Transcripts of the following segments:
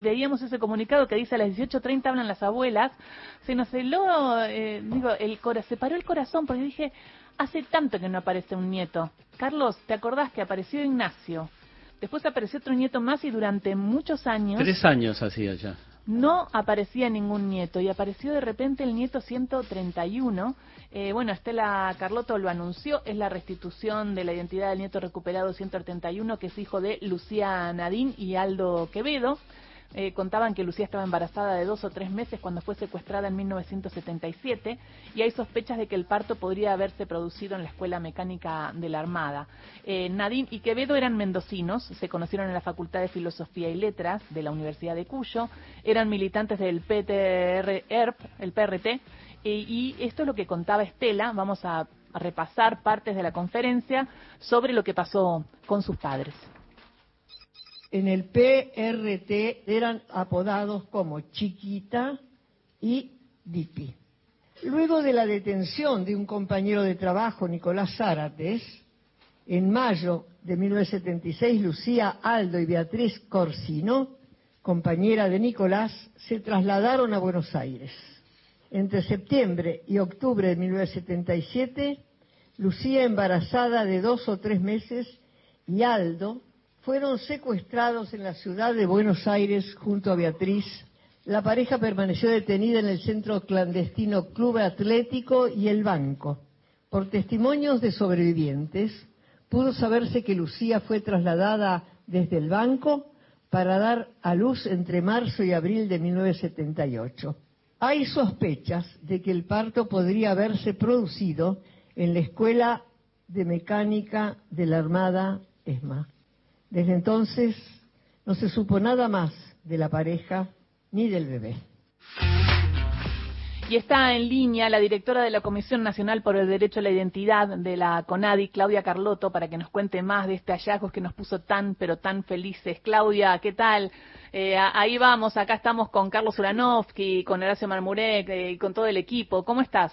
veíamos ese comunicado que dice a las 18.30 hablan las abuelas, se nos heló, eh, digo, el cora se paró el corazón porque dije, hace tanto que no aparece un nieto. Carlos, ¿te acordás que apareció Ignacio? Después apareció otro nieto más y durante muchos años... Tres años hacía ya. No aparecía ningún nieto y apareció de repente el nieto 131. Eh, bueno, Estela Carlotto lo anunció, es la restitución de la identidad del nieto recuperado 131, que es hijo de Lucía Nadín y Aldo Quevedo. Eh, contaban que Lucía estaba embarazada de dos o tres meses cuando fue secuestrada en 1977 y hay sospechas de que el parto podría haberse producido en la Escuela Mecánica de la Armada. Eh, Nadine y Quevedo eran mendocinos, se conocieron en la Facultad de Filosofía y Letras de la Universidad de Cuyo, eran militantes del PTR, el PRT, y esto es lo que contaba Estela. Vamos a repasar partes de la conferencia sobre lo que pasó con sus padres en el PRT eran apodados como Chiquita y Dipi. Luego de la detención de un compañero de trabajo, Nicolás Zárates, en mayo de 1976, Lucía Aldo y Beatriz Corsino, compañera de Nicolás, se trasladaron a Buenos Aires. Entre septiembre y octubre de 1977, Lucía embarazada de dos o tres meses y Aldo, fueron secuestrados en la ciudad de Buenos Aires junto a Beatriz. La pareja permaneció detenida en el centro clandestino Club Atlético y el Banco. Por testimonios de sobrevivientes, pudo saberse que Lucía fue trasladada desde el banco para dar a luz entre marzo y abril de 1978. Hay sospechas de que el parto podría haberse producido en la Escuela de Mecánica de la Armada ESMA. Desde entonces no se supo nada más de la pareja ni del bebé. Y está en línea la directora de la Comisión Nacional por el Derecho a la Identidad de la CONADI, Claudia Carlotto, para que nos cuente más de este hallazgo que nos puso tan, pero tan felices. Claudia, ¿qué tal? Eh, ahí vamos, acá estamos con Carlos Uranovsky, con Horacio Marmurek eh, y con todo el equipo. ¿Cómo estás?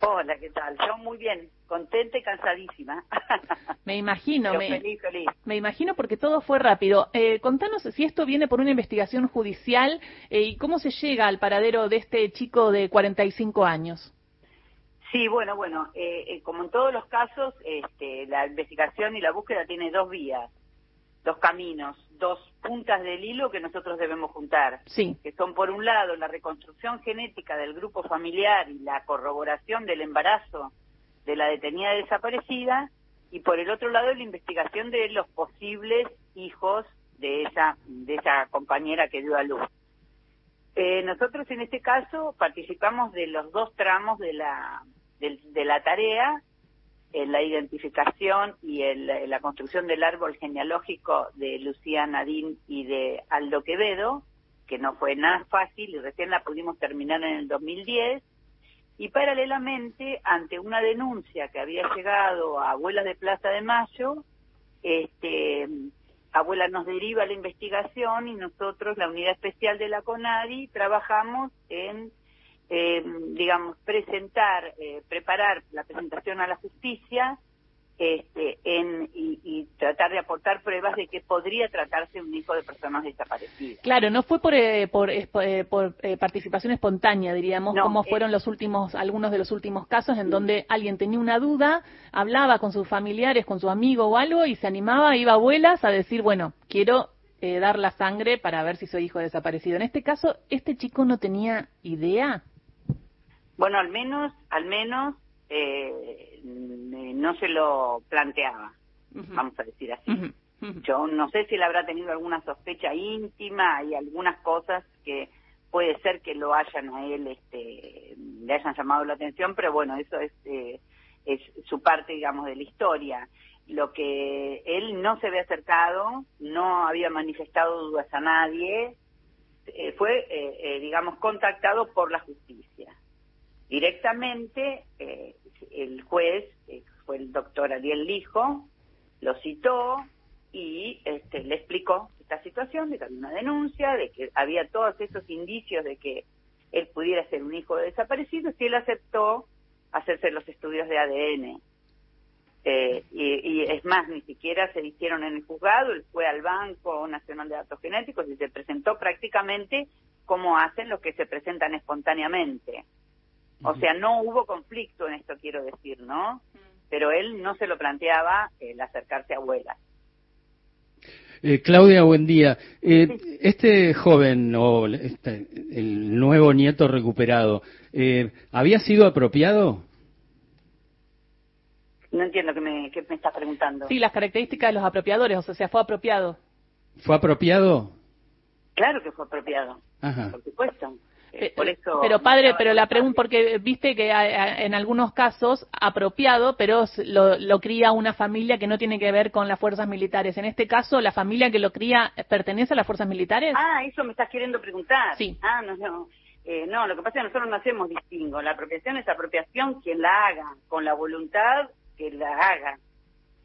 Hola, ¿qué tal? Yo muy bien, contenta y cansadísima. Me imagino, me, feliz, feliz. me imagino porque todo fue rápido. Eh, contanos si esto viene por una investigación judicial eh, y cómo se llega al paradero de este chico de 45 años. Sí, bueno, bueno, eh, eh, como en todos los casos, este, la investigación y la búsqueda tiene dos vías, dos caminos, dos puntas del hilo que nosotros debemos juntar. Sí. Que son, por un lado, la reconstrucción genética del grupo familiar y la corroboración del embarazo de la detenida desaparecida, y por el otro lado, la investigación de los posibles hijos de esa, de esa compañera que dio a luz. Eh, nosotros en este caso participamos de los dos tramos de la, de la tarea en la identificación y en la construcción del árbol genealógico de Lucía Nadín y de Aldo Quevedo, que no fue nada fácil y recién la pudimos terminar en el 2010. Y paralelamente, ante una denuncia que había llegado a Abuelas de Plaza de Mayo, este, Abuela nos deriva la investigación y nosotros, la unidad especial de la CONADI, trabajamos en eh, digamos, presentar, eh, preparar la presentación a la justicia este, en, y, tratar de aportar pruebas de que podría tratarse un hijo de personas desaparecidas. Claro, no fue por, eh, por, por participación espontánea, diríamos, como fueron los últimos, algunos de los últimos casos en donde alguien tenía una duda, hablaba con sus familiares, con su amigo o algo y se animaba, iba a abuelas a decir, bueno, quiero dar la sangre para ver si soy hijo desaparecido. En este caso, este chico no tenía idea bueno, al menos, al menos eh, no se lo planteaba, vamos a decir así. Yo no sé si él habrá tenido alguna sospecha íntima y algunas cosas que puede ser que lo hayan a él, este, le hayan llamado la atención, pero bueno, eso es, eh, es su parte, digamos, de la historia. Lo que él no se había acercado, no había manifestado dudas a nadie, eh, fue, digamos, contactado por la justicia directamente eh, el juez, eh, fue el doctor Ariel Lijo, lo citó y este, le explicó esta situación, de que una denuncia, de que había todos esos indicios de que él pudiera ser un hijo desaparecido, y él aceptó hacerse los estudios de ADN. Eh, y, es más, ni siquiera se hicieron en el juzgado, él fue al Banco Nacional de Datos Genéticos y se presentó prácticamente como hacen los que se presentan espontáneamente. O sea, no hubo conflicto en esto, quiero decir, ¿no? Pero él no se lo planteaba el acercarse a abuelas. Eh, Claudia, buen día. Eh, este joven o este, el nuevo nieto recuperado, eh, ¿había sido apropiado? No entiendo qué me, qué me estás preguntando. Sí, las características de los apropiadores, o sea, ¿fue apropiado? ¿Fue apropiado? Claro que fue apropiado, Ajá. por supuesto. Eh, pero padre, pero la pregunta, porque viste que en algunos casos apropiado, pero lo, lo, cría una familia que no tiene que ver con las fuerzas militares. En este caso, ¿la familia que lo cría pertenece a las fuerzas militares? Ah, eso me estás queriendo preguntar. Sí. Ah, no, no. Eh, no, lo que pasa es que nosotros no hacemos distingo. La apropiación es apropiación quien la haga, con la voluntad que la haga.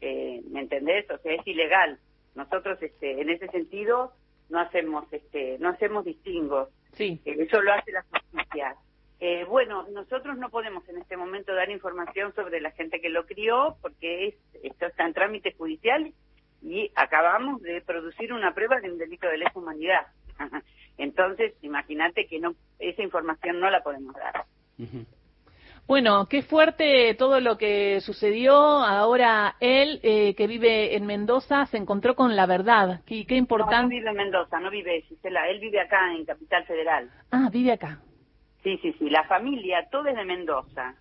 Eh, ¿Me entendés? O sea, es ilegal. Nosotros, este, en ese sentido, no hacemos, este, no hacemos distingos. Sí. Eh, eso lo hace la justicia. Eh, bueno, nosotros no podemos en este momento dar información sobre la gente que lo crió porque es, esto está en trámite judicial y acabamos de producir una prueba de un delito de lesa humanidad. Entonces, imagínate que no esa información no la podemos dar. Bueno, qué fuerte todo lo que sucedió. Ahora él, eh, que vive en Mendoza, se encontró con la verdad. Qué, qué importante. No, vive en Mendoza, no vive, Gisela. Él vive acá en Capital Federal. Ah, vive acá. Sí, sí, sí. La familia, toda es de Mendoza.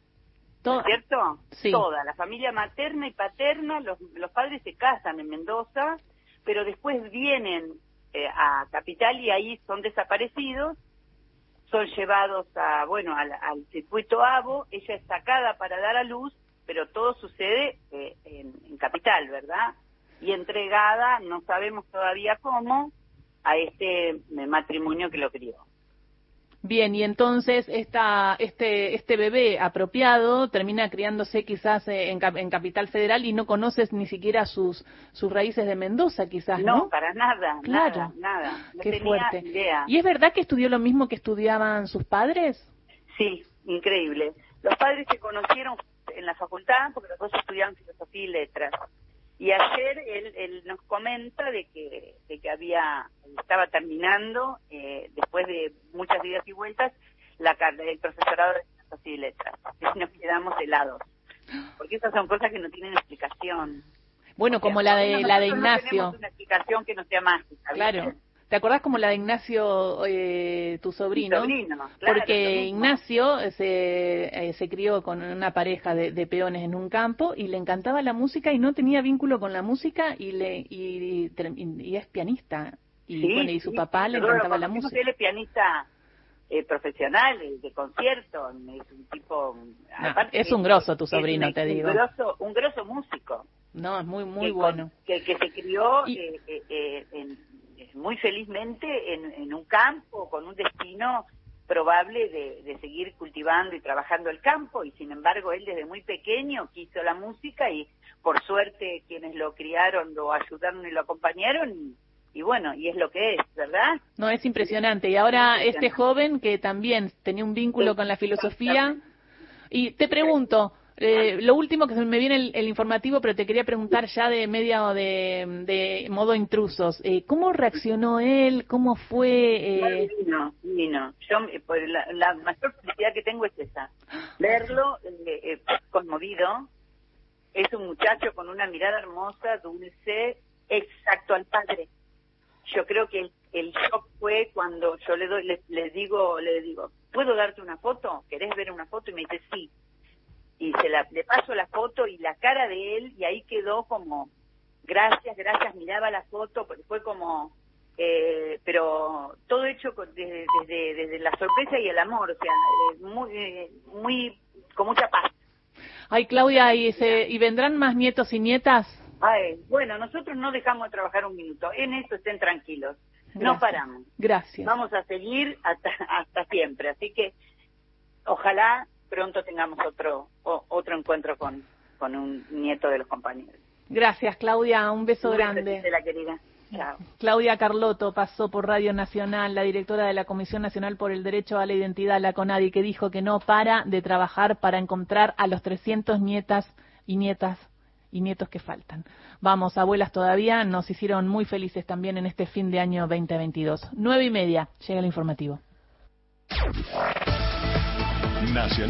¿Todo? ¿Cierto? Sí. Toda. La familia materna y paterna, los, los padres se casan en Mendoza, pero después vienen eh, a Capital y ahí son desaparecidos son llevados a, bueno, al, circuito AVO, ella es sacada para dar a luz, pero todo sucede eh, en, Capital, ¿verdad? Y entregada, no sabemos todavía cómo, a este eh, matrimonio que lo crió. Bien, y entonces esta, este, este bebé apropiado termina criándose quizás eh, en, en, Capital Federal y no conoces ni siquiera sus, sus raíces de Mendoza, quizás, ¿no? No, para nada, claro. nada, nada. Qué fuerte. ¿Y es verdad que estudió lo mismo que estudiaban sus padres? Sí, increíble. Los padres se conocieron en la facultad porque los dos estudiaban filosofía y letras. Y ayer él, él nos comenta de que, de que había estaba terminando, eh, después de muchas idas y vueltas, la el profesorado de Filosofía y Letras. Y nos quedamos helados. Porque esas son cosas que no tienen explicación. Bueno, como la de, la de Ignacio. No una explicación que no sea mágica. Claro. ¿Te acordás como la de Ignacio, eh, tu sobrino? sobrino Porque Ignacio se, eh, se crió con una pareja de, peones en un campo y le encantaba la música y no tenía vínculo con la música y, le, y, es pianista. Y, bueno, y su papá le encantaba la música. Él es pianista eh, profesional, de concierto, es un tipo... es un grosso tu sobrino, te digo. Un grosso, un grosso músico. No, es muy, muy bueno. que, que se crió en muy felizmente en, un campo con un destino probable de, seguir cultivando y trabajando el campo y sin embargo él desde muy pequeño quiso la música y por suerte quienes lo criaron lo ayudaron y lo acompañaron y, bueno, y es lo que es, ¿verdad? No, es impresionante. Y ahora este joven que también tenía un vínculo con la filosofía. Y te pregunto, eh, lo último que me viene el, informativo, pero te quería preguntar ya de media o de, modo intrusos. Eh, ¿Cómo reaccionó él? ¿Cómo fue? Eh... No, no. Yo, pues, la, mayor felicidad que tengo es esa. Verlo eh, conmovido. Es un muchacho con una mirada hermosa, dulce, exacto al padre. Yo creo que el, shock fue cuando yo le doy, le digo, le digo, ¿puedo darte una foto? ¿Querés ver una foto? Y me dice, sí y se la, le paso la foto y la cara de él y ahí quedó como, gracias, gracias, miraba la foto, porque fue como, eh, pero todo hecho desde, desde, la sorpresa y el amor, o sea, eh, muy, eh, muy, con mucha paz. Ay, Claudia, ¿y, se, ¿y vendrán más nietos y nietas? Ay, bueno, nosotros no dejamos de trabajar un minuto, en eso estén tranquilos, no paramos. Gracias. Vamos a seguir hasta, hasta siempre, así que ojalá pronto tengamos otro otro encuentro con, con un nieto de los compañeros. Gracias, Claudia. Un beso grande. De la querida. Claudia Carlotto pasó por Radio Nacional, la directora de la Comisión Nacional por el Derecho a la Identidad, la CONADI, que dijo que no para de trabajar para encontrar a los 300 nietas y nietas y nietos que faltan. Vamos, abuelas todavía nos hicieron muy felices también en este fin de año 2022. Nueve y media, llega el informativo. Nacional.